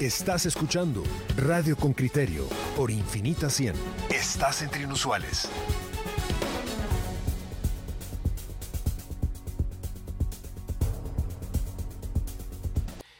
Estás escuchando Radio con Criterio por Infinita 100. Estás entre inusuales.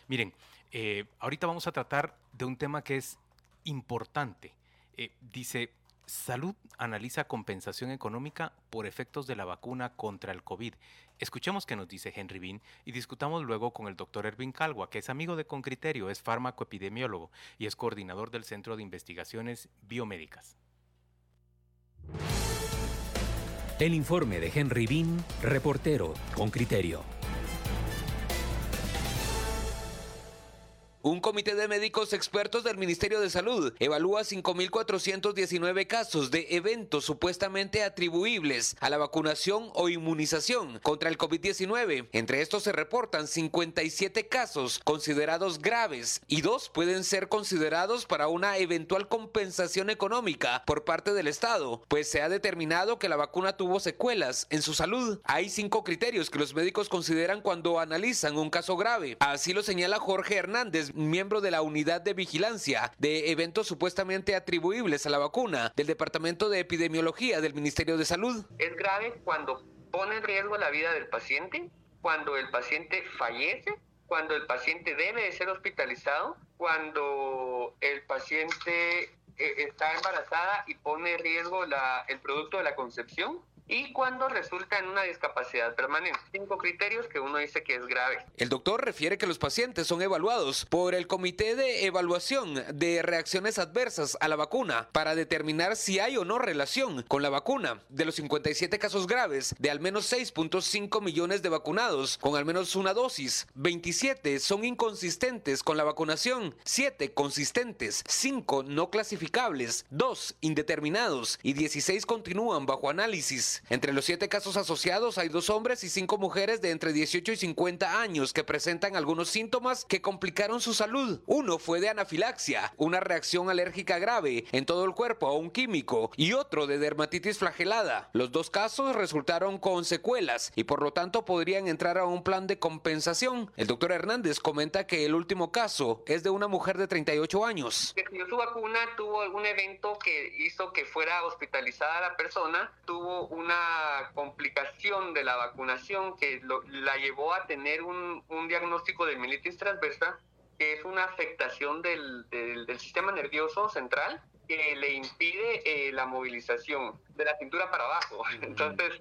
Miren, eh, ahorita vamos a tratar de un tema que es importante. Eh, dice, Salud analiza compensación económica por efectos de la vacuna contra el COVID. Escuchemos qué nos dice Henry Bean y discutamos luego con el doctor Erwin Calgua, que es amigo de Concriterio, es fármaco-epidemiólogo y es coordinador del Centro de Investigaciones Biomédicas. El informe de Henry Bean, reportero con criterio. Un comité de médicos expertos del Ministerio de Salud evalúa 5.419 casos de eventos supuestamente atribuibles a la vacunación o inmunización contra el COVID-19. Entre estos se reportan 57 casos considerados graves y dos pueden ser considerados para una eventual compensación económica por parte del Estado, pues se ha determinado que la vacuna tuvo secuelas en su salud. Hay cinco criterios que los médicos consideran cuando analizan un caso grave. Así lo señala Jorge Hernández, miembro de la unidad de vigilancia de eventos supuestamente atribuibles a la vacuna del Departamento de Epidemiología del Ministerio de Salud. Es grave cuando pone en riesgo la vida del paciente, cuando el paciente fallece, cuando el paciente debe de ser hospitalizado, cuando el paciente eh, está embarazada y pone en riesgo la, el producto de la concepción, y cuando resulta en una discapacidad permanente. Cinco criterios que uno dice que es grave. El doctor refiere que los pacientes son evaluados por el Comité de Evaluación de Reacciones Adversas a la vacuna para determinar si hay o no relación con la vacuna. De los 57 casos graves, de al menos 6.5 millones de vacunados con al menos una dosis, 27 son inconsistentes con la vacunación, 7 consistentes, 5 no clasificables, 2 indeterminados y 16 continúan bajo análisis. Entre los siete casos asociados hay dos hombres y cinco mujeres de entre 18 y 50 años que presentan algunos síntomas que complicaron su salud. Uno fue de anafilaxia, una reacción alérgica grave en todo el cuerpo a un químico, y otro de dermatitis flagelada. Los dos casos resultaron con secuelas y por lo tanto podrían entrar a un plan de compensación. El doctor Hernández comenta que el último caso es de una mujer de 38 años. su vacuna tuvo algún evento que hizo que fuera hospitalizada la persona, tuvo una complicación de la vacunación que la llevó a tener un, diagnóstico de mielitis transversa, que es una afectación del, sistema nervioso central que le impide eh, la movilización de la cintura para abajo. Entonces,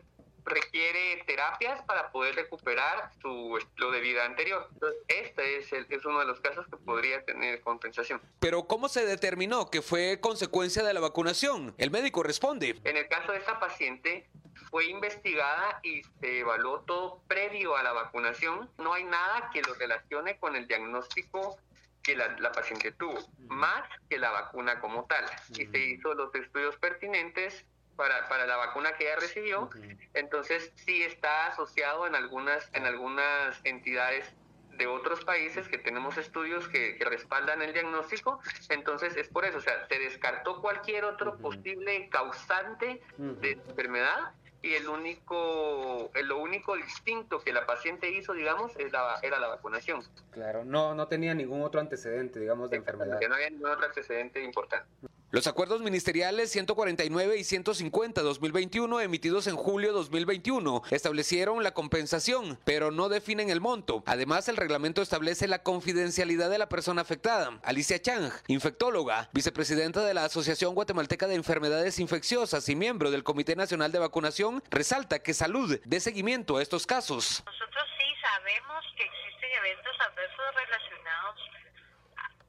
requiere terapias para poder recuperar su estilo de vida anterior. Entonces, este es, es uno de los casos que podría tener compensación. Pero ¿cómo se determinó que fue consecuencia de la vacunación? El médico responde. En el caso de esta paciente, fue investigada y se evaluó todo previo a la vacunación. No hay nada que lo relacione con el diagnóstico que la, paciente tuvo, más que la vacuna como tal. Y se hizo los estudios pertinentes para, la vacuna que ella recibió. Entonces sí está asociado en algunas, en algunas entidades de otros países que tenemos estudios que, respaldan el diagnóstico, entonces es por eso, o sea, se descartó cualquier otro posible causante de enfermedad y el único, lo único distinto que la paciente hizo, digamos, es era la vacunación. Claro, no, no tenía ningún otro antecedente, digamos, de enfermedad. no había ningún otro antecedente importante. Los acuerdos ministeriales 149 y 150 2021 emitidos en julio 2021 establecieron la compensación, pero no definen el monto. Además, el reglamento establece la confidencialidad de la persona afectada. Alicia Chang, infectóloga, vicepresidenta de la Asociación Guatemalteca de Enfermedades Infecciosas y miembro del Comité Nacional de Vacunación, resalta que salud dé seguimiento a estos casos. Nosotros sí sabemos que existen eventos adversos relacionados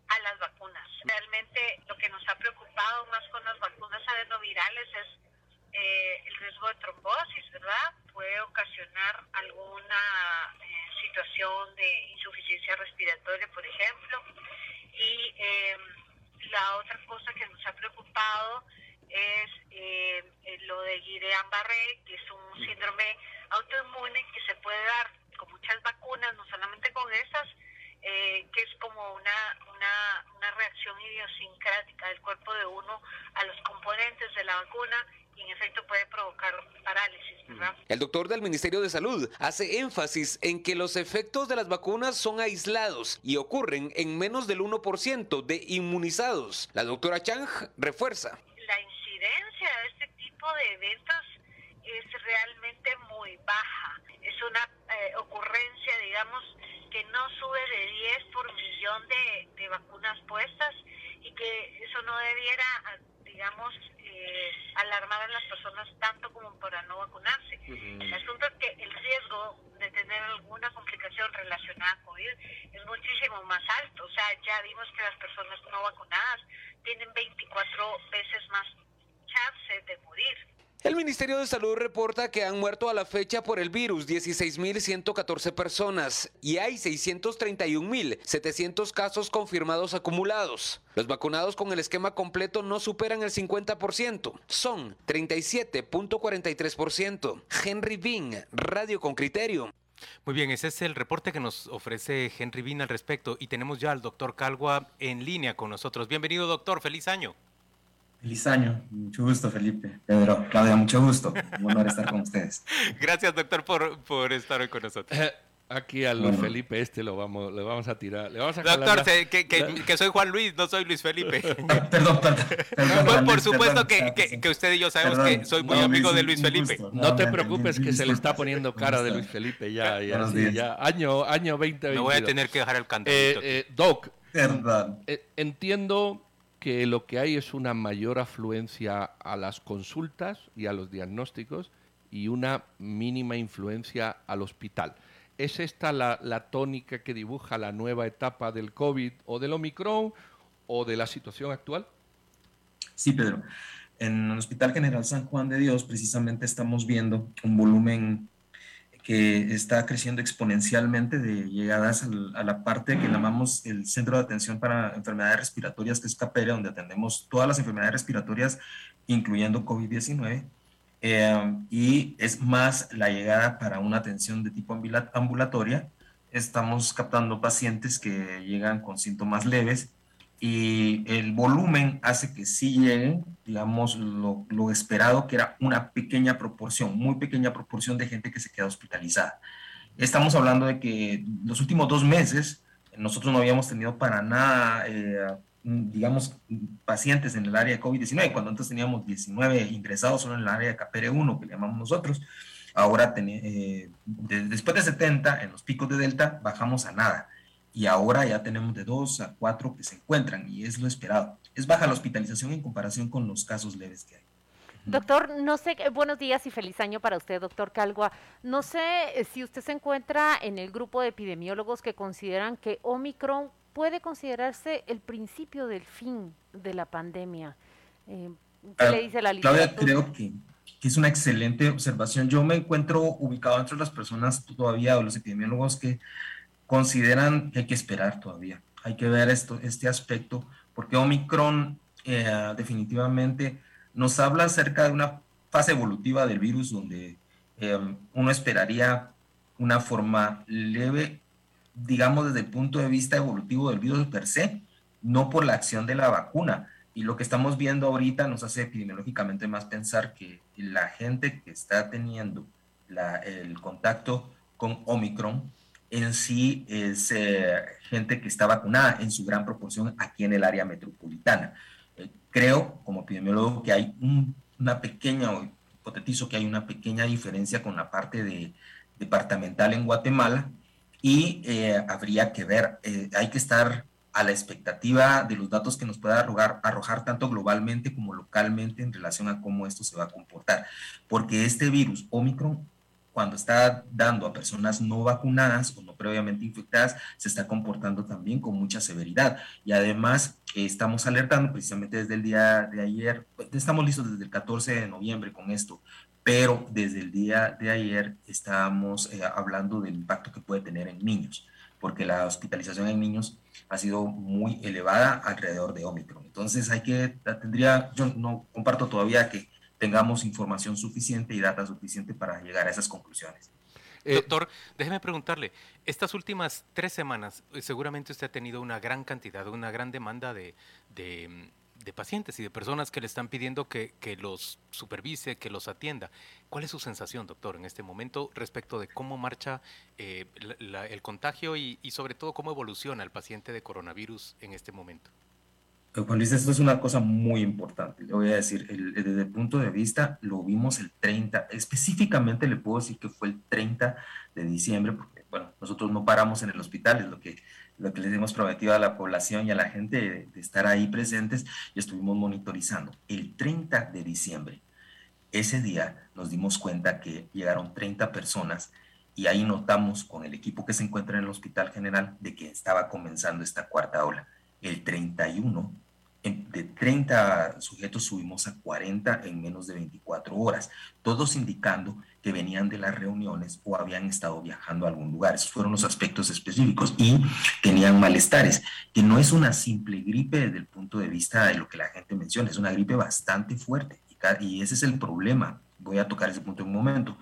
a las vacunas. Realmente lo que nos ha preocupado más con las vacunas adenovirales es eh, el riesgo de trombosis, ¿verdad? Puede ocasionar alguna eh, situación de insuficiencia respiratoria, por ejemplo. Y em, la otra cosa que nos ha preocupado es eh, lo de Guillain-Barré, que es un síndrome autoinmune que se puede dar con muchas vacunas, no solamente con esas, eh, que es como una, una, una reacción idiosincrática del cuerpo de uno a los componentes de la vacuna y en efecto puede provocar parálisis. ¿verdad? El doctor del Ministerio de Salud hace énfasis en que los efectos de las vacunas son aislados y ocurren en menos del 1% de inmunizados. La doctora Chang refuerza. La incidencia de este tipo de eventos es realmente muy baja. Es una eh, ocurrencia, digamos, que no sube de 10 por millón de, de vacunas puestas y que eso no debiera, digamos, eh, alarmar a las personas tanto como para no vacunarse. El asunto es que el riesgo de tener alguna complicación relacionada a COVID es muchísimo más alto. O sea, ya vimos que las personas no vacunadas tienen 24 veces más chances de morir. El Ministerio de Salud reporta que han muerto a la fecha por el virus 16.114 personas y hay 631.700 casos confirmados acumulados. Los vacunados con el esquema completo no superan el 50%, son 37.43%. Henry Bean, Radio con Criterio. Muy bien, ese es el reporte que nos ofrece Henry Bean al respecto y tenemos ya al doctor Calgua en línea con nosotros. Bienvenido doctor, feliz año. Feliz año, mucho gusto Felipe, Pedro, Claudia, mucho gusto, un honor estar con ustedes. Gracias doctor por, por estar hoy con nosotros. Aquí a Luis Felipe este lo vamos, le vamos a tirar. Le vamos a Doctor, la, sé que, que, que, soy Juan Luis, no soy Luis Felipe. perdón, perdón. perdón pues, por supuesto perdón, que, que, usted y yo sabemos perdón, que soy muy no, amigo de Luis Felipe. No, no, te preocupes que se le está poniendo cara de Luis Felipe ya, ya, sí, ya. Año, año 2020. Me voy a tener que dejar el canto. Eh, eh, Doc, perdón. Eh, entiendo que lo que hay es una mayor afluencia a las consultas y a los diagnósticos y una mínima influencia al hospital. ¿Es esta la, la, tónica que dibuja la nueva etapa del COVID o del Omicron o de la situación actual? Sí, Pedro. En el Hospital General San Juan de Dios precisamente estamos viendo un volumen que está creciendo exponencialmente de llegadas a la parte que llamamos el Centro de Atención para Enfermedades Respiratorias, que es CAPERE, donde atendemos todas las enfermedades respiratorias, incluyendo COVID-19. Eh, y es más la llegada para una atención de tipo ambulatoria. Estamos captando pacientes que llegan con síntomas leves y el volumen hace que sí lleguen, digamos, lo, lo, esperado, que era una pequeña proporción, muy pequeña proporción de gente que se queda hospitalizada. Estamos hablando de que los últimos dos meses nosotros no habíamos tenido para nada, eh, digamos, pacientes en el área de COVID-19, cuando antes teníamos 19 ingresados solo en el área de KPR1, que le llamamos nosotros. Ahora, eh, de, después de 70, en los picos de Delta, bajamos a nada y ahora ya tenemos de dos a cuatro que se encuentran y es lo esperado. Es baja la hospitalización en comparación con los casos leves que hay. Doctor, no sé, buenos días y feliz año para usted, doctor Calgua. No sé eh, si usted se encuentra en el grupo de epidemiólogos que consideran que Omicron puede considerarse el principio del fin de la pandemia. Eh, ¿Qué uh, le dice la literatura? Claudia, creo que, que, es una excelente observación. Yo me encuentro ubicado entre las personas todavía, o los epidemiólogos que consideran que hay que esperar todavía. Hay que ver esto, este aspecto, porque Omicron eh, definitivamente nos habla acerca de una fase evolutiva del virus donde eh, uno esperaría una forma leve, digamos desde el punto de vista evolutivo del virus per se, no por la acción de la vacuna. Y lo que estamos viendo ahorita nos hace epidemiológicamente más pensar que la gente que está teniendo la, el contacto con Omicron en sí es eh, gente que está vacunada en su gran proporción aquí en el área metropolitana. Eh, creo, como epidemiólogo, que hay un, una pequeña, o hipotetizo que hay una pequeña diferencia con la parte de, departamental en Guatemala y eh, habría que ver, hay que estar a la expectativa de los datos que nos pueda arrojar tanto globalmente como localmente en relación a cómo esto se va a comportar, porque este virus Omicron cuando está dando a personas no vacunadas o no previamente infectadas, se está comportando también con mucha severidad. Y además eh, estamos alertando precisamente desde el día de ayer, pues, estamos listos desde el 14 de noviembre con esto, pero desde el día de ayer estábamos eh, hablando del impacto que puede tener en niños, porque la hospitalización en niños ha sido muy elevada alrededor de Omicron. Entonces hay que, tendría, yo no comparto todavía que tengamos información suficiente y data suficiente para llegar a esas conclusiones. Eh, Doctor, déjeme preguntarle, estas últimas tres semanas, eh, seguramente usted ha tenido una gran cantidad, una gran demanda de, de, de pacientes y de personas que le están pidiendo que, que, los supervise, que los atienda. ¿Cuál es su sensación, doctor, en este momento respecto de cómo marcha eh, la, el contagio y, y, sobre todo cómo evoluciona el paciente de coronavirus en este momento? Juan Luis, esto es una cosa muy importante. Le voy a decir, desde el punto de vista, lo vimos el 30, específicamente le puedo decir que fue el 30 de diciembre, porque, bueno, nosotros no paramos en el hospital, es lo que lo que les hemos prometido a la población y a la gente de, de estar ahí presentes y estuvimos monitorizando. El 30 de diciembre, ese día nos dimos cuenta que llegaron 30 personas y ahí notamos con el equipo que se encuentra en el Hospital General de que estaba comenzando esta cuarta ola. El 31, de 30 sujetos subimos a 40 en menos de 24 horas, todos indicando que venían de las reuniones o habían estado viajando a algún lugar. Esos fueron los aspectos específicos y tenían malestares, que no es una simple gripe desde el punto de vista de lo que la gente menciona, es una gripe bastante fuerte y ese es el problema. Voy a tocar ese punto en un momento.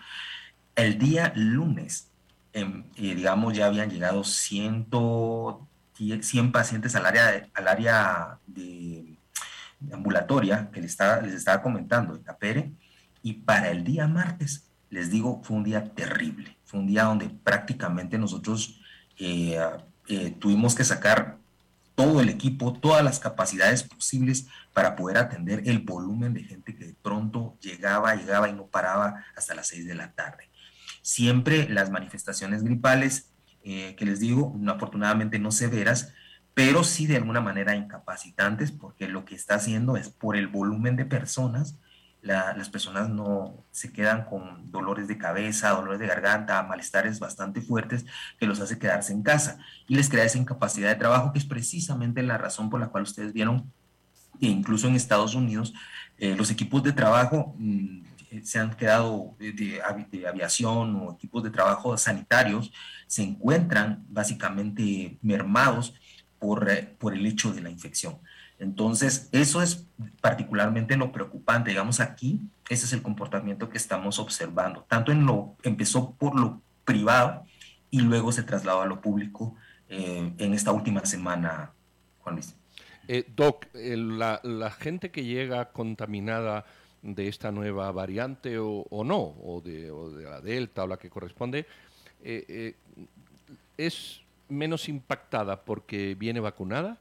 El día lunes, eh, digamos, ya habían llegado 100, 100 pacientes al área, de, al área de ambulatoria que les estaba, les estaba comentando, de Capere, y para el día martes les digo, fue un día terrible. Fue un día donde prácticamente nosotros eh, eh, tuvimos que sacar todo el equipo, todas las capacidades posibles para poder atender el volumen de gente que de pronto llegaba, llegaba y no paraba hasta las seis de la tarde. Siempre las manifestaciones gripales, eh, que les digo, afortunadamente no severas, pero sí de alguna manera incapacitantes, porque lo que está haciendo es por el volumen de personas, la, las personas no se quedan con dolores de cabeza, dolores de garganta, malestares bastante fuertes que los hace quedarse en casa. Y les crea esa incapacidad de trabajo que es precisamente la razón por la cual ustedes vieron que incluso en Estados Unidos eh, los equipos de trabajo mmm, se han quedado de, de, de, aviación o equipos de trabajo sanitarios se encuentran básicamente mermados por, eh, por el hecho de la infección. Entonces, eso es particularmente lo preocupante. Digamos, aquí, ese es el comportamiento que estamos observando. Tanto en lo, empezó por lo privado y luego se trasladó a lo público eh, en esta última semana, Juan Luis. Eh, Doc, eh, la, la, gente que llega contaminada de esta nueva variante o, o no, o de, o de, la Delta o la que corresponde, eh, es menos impactada porque viene vacunada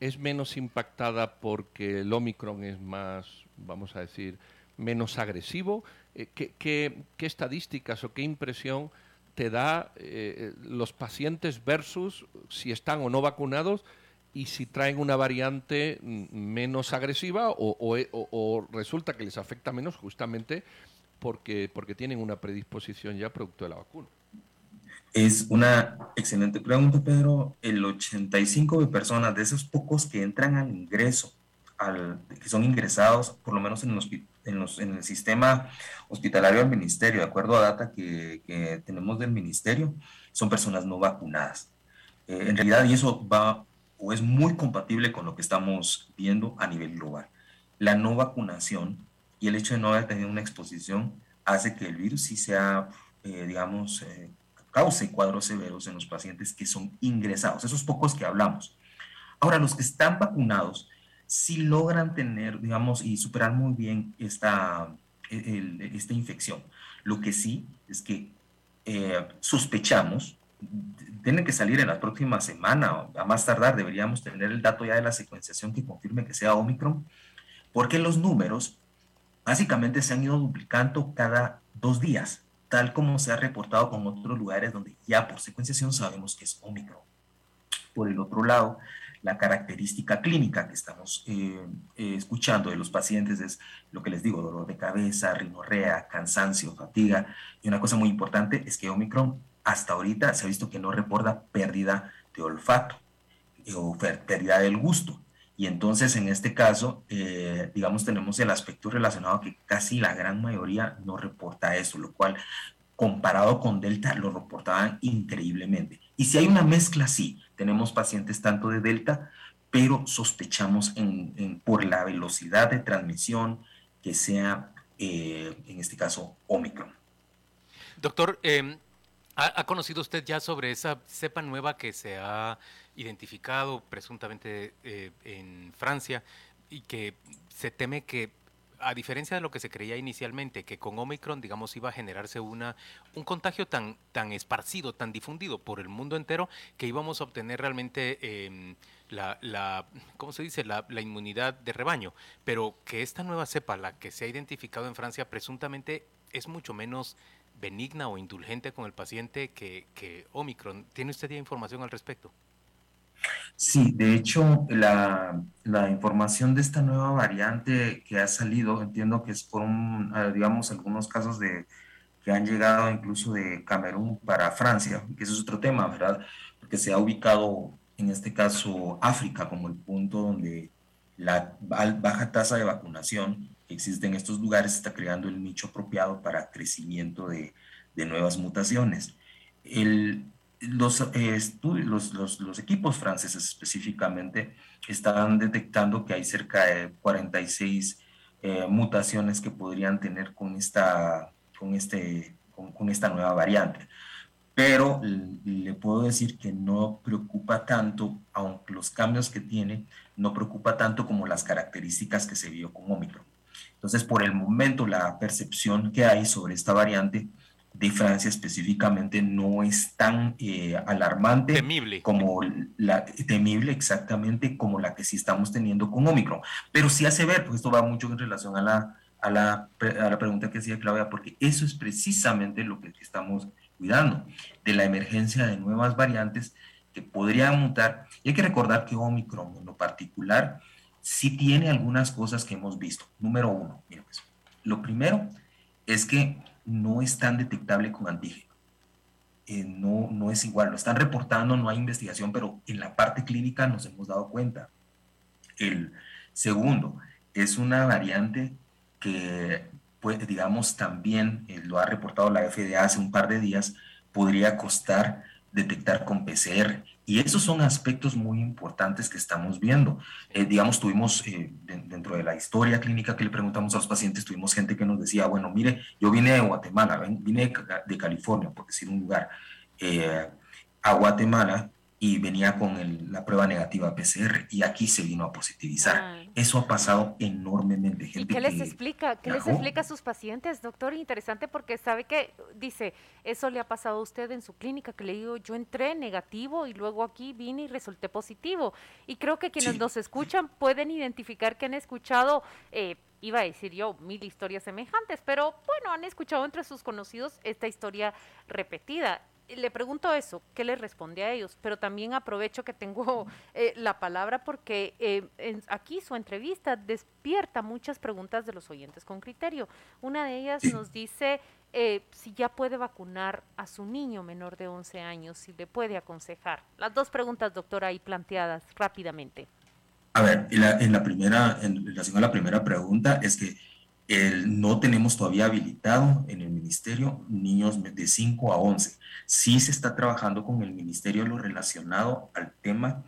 es menos impactada porque el Omicron es más, vamos a decir, menos agresivo. Eh, ¿qué, qué, qué, estadísticas o qué impresión te da eh, los pacientes versus si están o no vacunados y si traen una variante menos agresiva o, o, resulta que les afecta menos justamente porque, porque tienen una predisposición ya producto de la vacuna? Es una excelente pregunta, Pedro. El 85 de personas, de esos pocos que entran al ingreso, al, que son ingresados, por lo menos en, los, en, los, el sistema hospitalario del ministerio, de acuerdo a data que, que tenemos del ministerio, son personas no vacunadas. Eh, en realidad, y eso va es muy compatible con lo que estamos viendo a nivel global. La no vacunación y el hecho de no haber tenido una exposición hace que el virus sí sea, eh, digamos, eh, cause cuadros severos en los pacientes que son ingresados, esos pocos que hablamos. Ahora, los que están vacunados sí logran tener, digamos, y superar muy bien esta, el, esta infección. Lo que sí es que eh, sospechamos, tienen que salir en la próxima semana, a más tardar deberíamos tener el dato ya de la secuenciación que confirme que sea Omicron, porque los números básicamente se han ido duplicando cada dos días tal como se ha reportado con otros lugares donde ya por secuenciación sabemos que es Omicron. Por el otro lado, la característica clínica que estamos eh, eh, escuchando de los pacientes es lo que les digo, dolor de cabeza, rinorrea, cansancio, fatiga. Y una cosa muy importante es que Omicron hasta ahorita se ha visto que no reporta pérdida de olfato eh, o pérdida del gusto. Y entonces en este caso, eh, digamos, tenemos el aspecto relacionado que casi la gran mayoría no reporta eso, lo cual comparado con Delta lo reportaban increíblemente. Y si hay una mezcla, sí, tenemos pacientes tanto de Delta, pero sospechamos en, por la velocidad de transmisión que sea, eh, en este caso, Omicron. Doctor, eh, ¿ha, ¿ha conocido usted ya sobre esa cepa nueva que se ha identificado presuntamente eh, en Francia y que se teme que a diferencia de lo que se creía inicialmente, que con Omicron, digamos, iba a generarse una, un contagio tan, tan esparcido, tan difundido por el mundo entero, que íbamos a obtener realmente em, la, la, ¿cómo se dice?, la, inmunidad de rebaño. Pero que esta nueva cepa, la que se ha identificado en Francia, presuntamente es mucho menos benigna o indulgente con el paciente que, que Omicron. ¿Tiene usted ya información al respecto? Sí, de hecho, la, la, información de esta nueva variante que ha salido, entiendo que es por, un, ah, digamos, algunos casos de que han llegado incluso de Camerún para Francia, que eso es otro tema, ¿verdad? Porque se ha ubicado, en este caso, África como el punto donde la baja tasa de vacunación existe en estos lugares está creando el nicho apropiado para crecimiento de, de nuevas mutaciones. El, los, eh, los, los, equipos franceses específicamente están detectando que hay cerca de 46 eh, mutaciones que podrían tener con esta, con, este, con, esta nueva variante. Pero le puedo decir que no preocupa tanto, aunque los cambios que tiene, no preocupa tanto como las características que se vio con Omicron. Entonces, por el momento, la percepción que hay sobre esta variante de Francia específicamente no es tan eh, alarmante temible. como la temible exactamente como la que sí estamos teniendo con Omicron. Pero sí hace ver, pues esto va mucho en relación a la, a la, a la pregunta que hacía Claudia, porque eso es precisamente lo que estamos cuidando, de la emergencia de nuevas variantes que podrían mutar. Y hay que recordar que Omicron en lo particular sí tiene algunas cosas que hemos visto. Número uno, pues, lo primero es que no es tan detectable con antígeno. Eh, no, no es igual, lo están reportando, no hay investigación, pero en la parte clínica nos hemos dado cuenta. El segundo, es una variante que, pues, digamos, también eh, lo ha reportado la FDA hace un par de días, podría costar detectar con PCR y esos son aspectos muy importantes que estamos viendo. Eh, digamos, tuvimos eh, dentro de la historia clínica que le preguntamos a los pacientes, tuvimos gente que nos decía, bueno, mire, yo vine de Guatemala, vine de, California, por decir un lugar, eh, a Guatemala y venía con la prueba negativa PCR y aquí se vino a positivizar. Ah. Eso ha pasado enormemente. Gente ¿Y qué les explica? ¿Qué les explica a sus pacientes, doctor? Interesante porque sabe que dice, eso le ha pasado a usted en su clínica, que le digo, yo entré negativo y luego aquí vine y resulté positivo. Y creo que quienes nos escuchan pueden identificar que han escuchado... Eh, iba a decir yo mil historias semejantes, pero bueno, han escuchado entre sus conocidos esta historia repetida le pregunto eso, ¿qué le responde a ellos? Pero también aprovecho que tengo eh, la palabra porque eh, aquí su entrevista despierta muchas preguntas de los oyentes con criterio. Una de ellas nos dice eh, si ya puede vacunar a su niño menor de 11 años, si le puede aconsejar. Las dos preguntas, doctora, ahí planteadas rápidamente. A ver, en la, en la primera, en relación a la primera pregunta, es que no tenemos todavía habilitado en el ministerio niños de 5 a 11. Sí se está trabajando con el ministerio lo relacionado al tema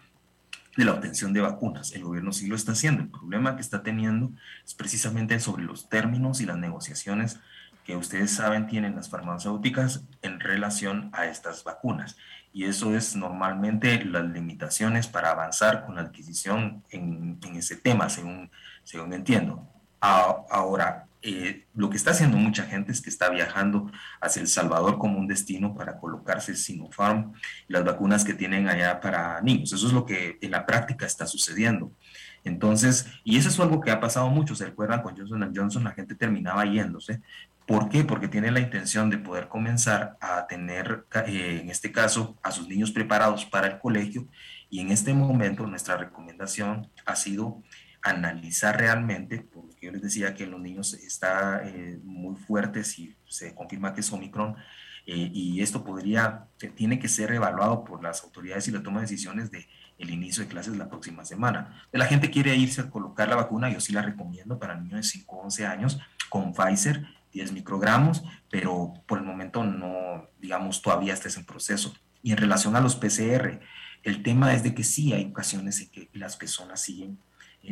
de la obtención de vacunas. El gobierno sí lo está haciendo. El problema que está teniendo es precisamente sobre los términos y las negociaciones que ustedes saben tienen las farmacéuticas en relación a estas vacunas. Y eso es normalmente las limitaciones para avanzar con la adquisición en, en ese tema, según, según entiendo ahora, eh, lo que está haciendo mucha gente es que está viajando hacia El Salvador como un destino para colocarse Sinopharm y las vacunas que tienen allá para niños. Eso es lo que en la práctica está sucediendo. Entonces, y eso es algo que ha pasado mucho. Se recuerdan con Johnson Johnson, la gente terminaba yéndose. ¿Por qué? Porque tiene la intención de poder comenzar a tener, eh, en este caso, a sus niños preparados para el colegio. Y en este momento nuestra recomendación ha sido analizar realmente, porque yo les decía que en los niños está eh, muy fuerte si se confirma que es Omicron, eh, y esto podría, tiene que ser evaluado por las autoridades y la toma de decisiones de el inicio de clases la próxima semana. La gente quiere irse a colocar la vacuna, yo sí la recomiendo para niños de 5 o 11 años con Pfizer, 10 microgramos, pero por el momento no, digamos, todavía está en proceso. Y en relación a los PCR, el tema es de que sí hay ocasiones en que las personas siguen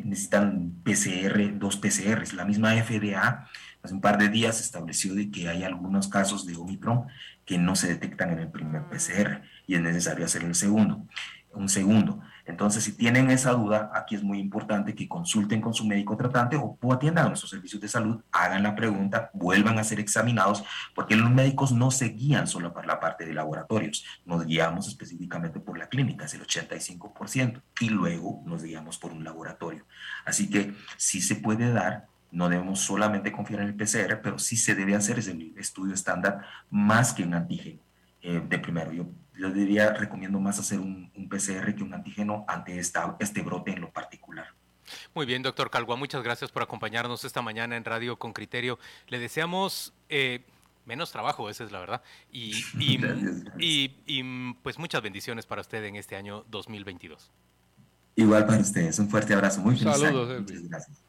necesitan PCR, dos PCRs. La misma FDA hace un par de días estableció de que hay algunos casos de Omicron que no se detectan en el primer PCR y es necesario hacer el segundo, un segundo. Entonces, si tienen esa duda, aquí es muy importante que consulten con su médico tratante o, atiendan a nuestros servicios de salud, hagan la pregunta, vuelvan a ser examinados, porque los médicos no se guían solo por la parte de laboratorios, nos guiamos específicamente por la clínica, es el 85%, y luego nos guiamos por un laboratorio. Así que sí se puede dar no debemos solamente confiar en el PCR, pero sí se debe hacer ese estudio estándar más que un antígeno eh, de primero. Yo, yo diría, recomiendo más hacer un, PCR que un antígeno ante esta, este brote en lo particular. Muy bien, doctor Calgua, muchas gracias por acompañarnos esta mañana en Radio con Criterio. Le deseamos eh, menos trabajo, esa es la verdad, y, y, y, pues muchas bendiciones para usted en este año 2022. Igual para ustedes, un fuerte abrazo, muy feliz. Saludos, Muchas gracias.